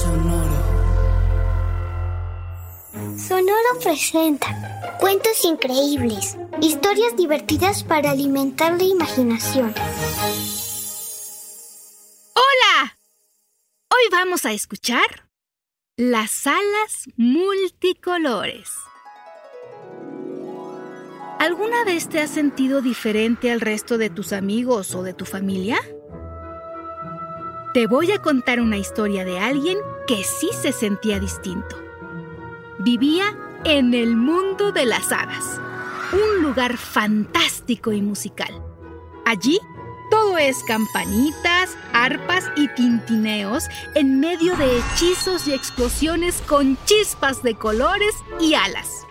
Sonoro. Sonoro presenta cuentos increíbles, historias divertidas para alimentar la imaginación. ¡Hola! Hoy vamos a escuchar Las alas multicolores. ¿Alguna vez te has sentido diferente al resto de tus amigos o de tu familia? Te voy a contar una historia de alguien que sí se sentía distinto. Vivía en el mundo de las hadas, un lugar fantástico y musical. Allí todo es campanitas, arpas y tintineos en medio de hechizos y explosiones con chispas de colores y alas.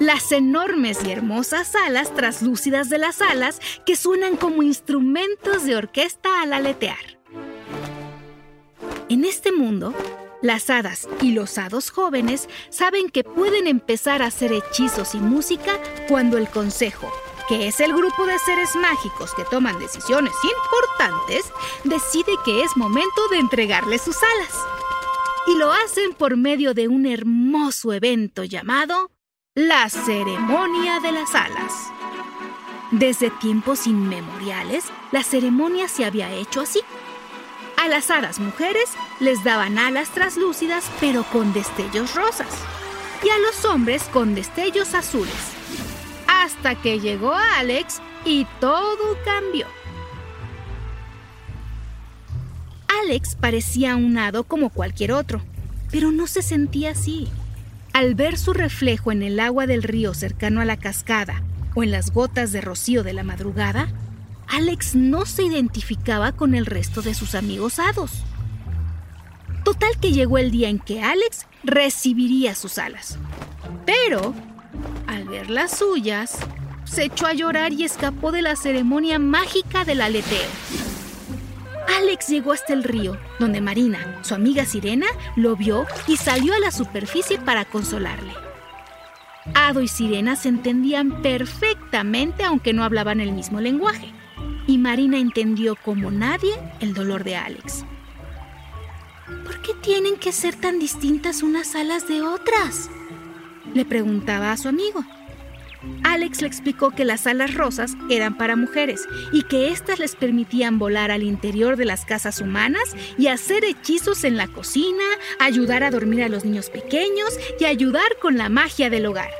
Las enormes y hermosas alas traslúcidas de las alas que suenan como instrumentos de orquesta al aletear. En este mundo, las hadas y los hados jóvenes saben que pueden empezar a hacer hechizos y música cuando el consejo, que es el grupo de seres mágicos que toman decisiones importantes, decide que es momento de entregarles sus alas. Y lo hacen por medio de un hermoso evento llamado la ceremonia de las alas. Desde tiempos inmemoriales, la ceremonia se había hecho así. A las hadas mujeres les daban alas traslúcidas pero con destellos rosas y a los hombres con destellos azules. Hasta que llegó Alex y todo cambió. Alex parecía un hado como cualquier otro, pero no se sentía así. Al ver su reflejo en el agua del río cercano a la cascada o en las gotas de rocío de la madrugada, Alex no se identificaba con el resto de sus amigos hados. Total que llegó el día en que Alex recibiría sus alas. Pero, al ver las suyas, se echó a llorar y escapó de la ceremonia mágica del aleteo. Alex llegó hasta el río, donde Marina, su amiga Sirena, lo vio y salió a la superficie para consolarle. Ado y Sirena se entendían perfectamente aunque no hablaban el mismo lenguaje y Marina entendió como nadie el dolor de Alex. ¿Por qué tienen que ser tan distintas unas alas de otras? Le preguntaba a su amigo. Alex le explicó que las alas rosas eran para mujeres y que éstas les permitían volar al interior de las casas humanas y hacer hechizos en la cocina, ayudar a dormir a los niños pequeños y ayudar con la magia del hogar.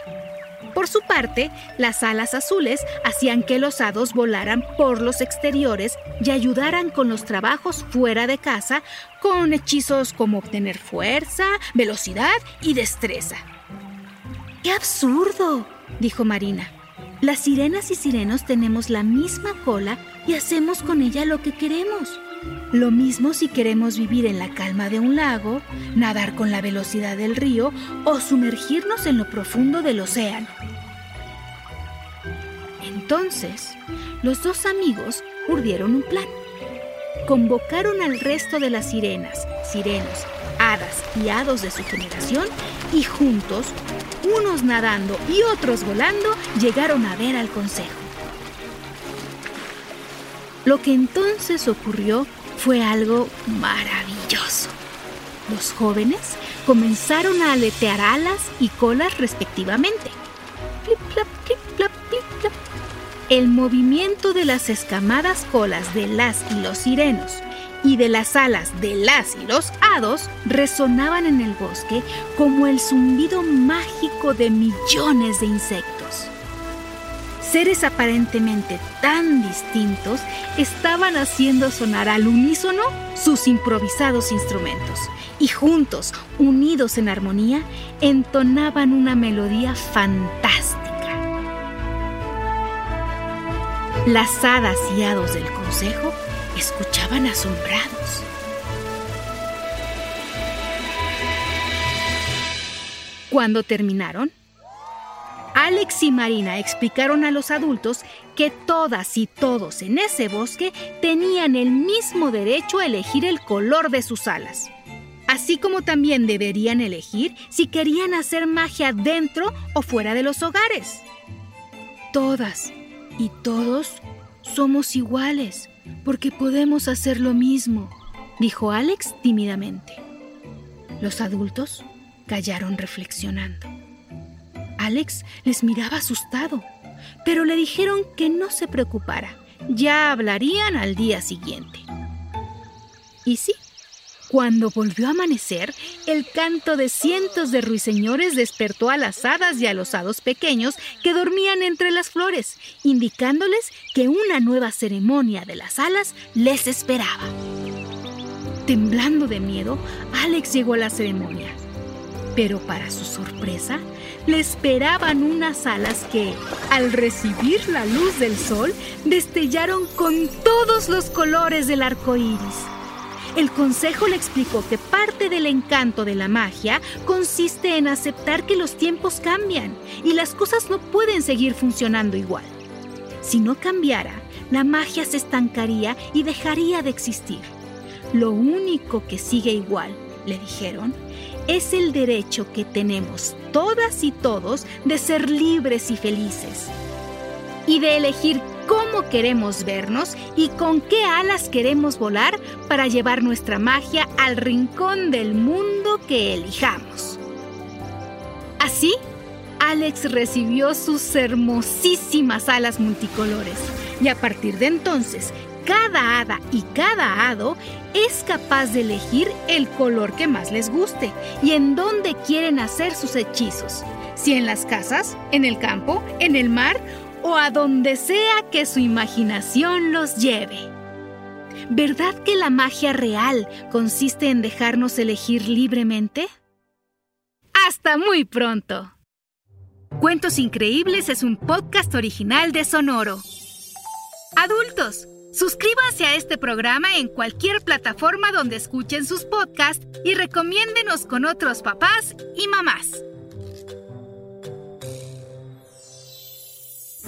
Por su parte, las alas azules hacían que los hados volaran por los exteriores y ayudaran con los trabajos fuera de casa, con hechizos como obtener fuerza, velocidad y destreza. ¡Qué absurdo! dijo Marina. Las sirenas y sirenos tenemos la misma cola y hacemos con ella lo que queremos. Lo mismo si queremos vivir en la calma de un lago, nadar con la velocidad del río o sumergirnos en lo profundo del océano. Entonces, los dos amigos urdieron un plan. Convocaron al resto de las sirenas, sirenos, hadas y hados de su generación y juntos, unos nadando y otros volando, llegaron a ver al consejo. Lo que entonces ocurrió fue algo maravilloso. Los jóvenes comenzaron a aletear alas y colas respectivamente. El movimiento de las escamadas colas de las y los sirenos y de las alas de las y los hados resonaban en el bosque como el zumbido mágico de millones de insectos. Seres aparentemente tan distintos estaban haciendo sonar al unísono sus improvisados instrumentos y juntos, unidos en armonía, entonaban una melodía fantástica. Las hadas y hados del consejo escuchaban asombrados. Cuando terminaron, Alex y Marina explicaron a los adultos que todas y todos en ese bosque tenían el mismo derecho a elegir el color de sus alas, así como también deberían elegir si querían hacer magia dentro o fuera de los hogares. Todas y todos somos iguales porque podemos hacer lo mismo, dijo Alex tímidamente. Los adultos callaron reflexionando. Alex les miraba asustado, pero le dijeron que no se preocupara, ya hablarían al día siguiente. Y sí, cuando volvió a amanecer, el canto de cientos de ruiseñores despertó a las hadas y a los hados pequeños que dormían entre las flores, indicándoles que una nueva ceremonia de las alas les esperaba. Temblando de miedo, Alex llegó a la ceremonia. Pero para su sorpresa, le esperaban unas alas que, al recibir la luz del sol, destellaron con todos los colores del arco iris. El consejo le explicó que parte del encanto de la magia consiste en aceptar que los tiempos cambian y las cosas no pueden seguir funcionando igual. Si no cambiara, la magia se estancaría y dejaría de existir. Lo único que sigue igual, le dijeron, es el derecho que tenemos todas y todos de ser libres y felices. Y de elegir cómo queremos vernos y con qué alas queremos volar para llevar nuestra magia al rincón del mundo que elijamos. Así, Alex recibió sus hermosísimas alas multicolores y a partir de entonces cada hada y cada hado es capaz de elegir el color que más les guste y en dónde quieren hacer sus hechizos. Si en las casas, en el campo, en el mar o a donde sea que su imaginación los lleve. ¿Verdad que la magia real consiste en dejarnos elegir libremente? Hasta muy pronto. Cuentos Increíbles es un podcast original de Sonoro. Adultos, suscríbanse a este programa en cualquier plataforma donde escuchen sus podcasts y recomiéndenos con otros papás y mamás.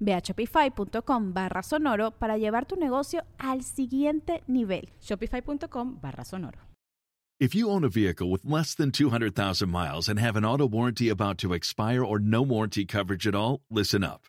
Ve a shopify.com barra sonoro para llevar tu negocio al siguiente nivel. Shopify.com barra sonoro. If you own a vehicle with less than 200,000 miles and have an auto warranty about to expire or no warranty coverage at all, listen up.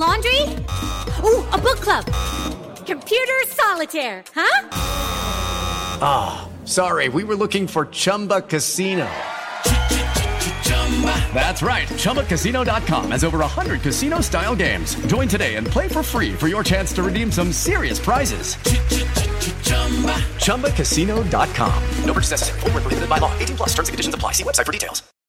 Laundry? Ooh, a book club. Computer solitaire, huh? Ah, sorry, we were looking for Chumba Casino. That's right. ChumbaCasino.com has over 100 casino style games. Join today and play for free for your chance to redeem some serious prizes. ChumbaCasino.com. No purchase necessary. Where prohibited by law. 18 plus terms and conditions apply. See website for details.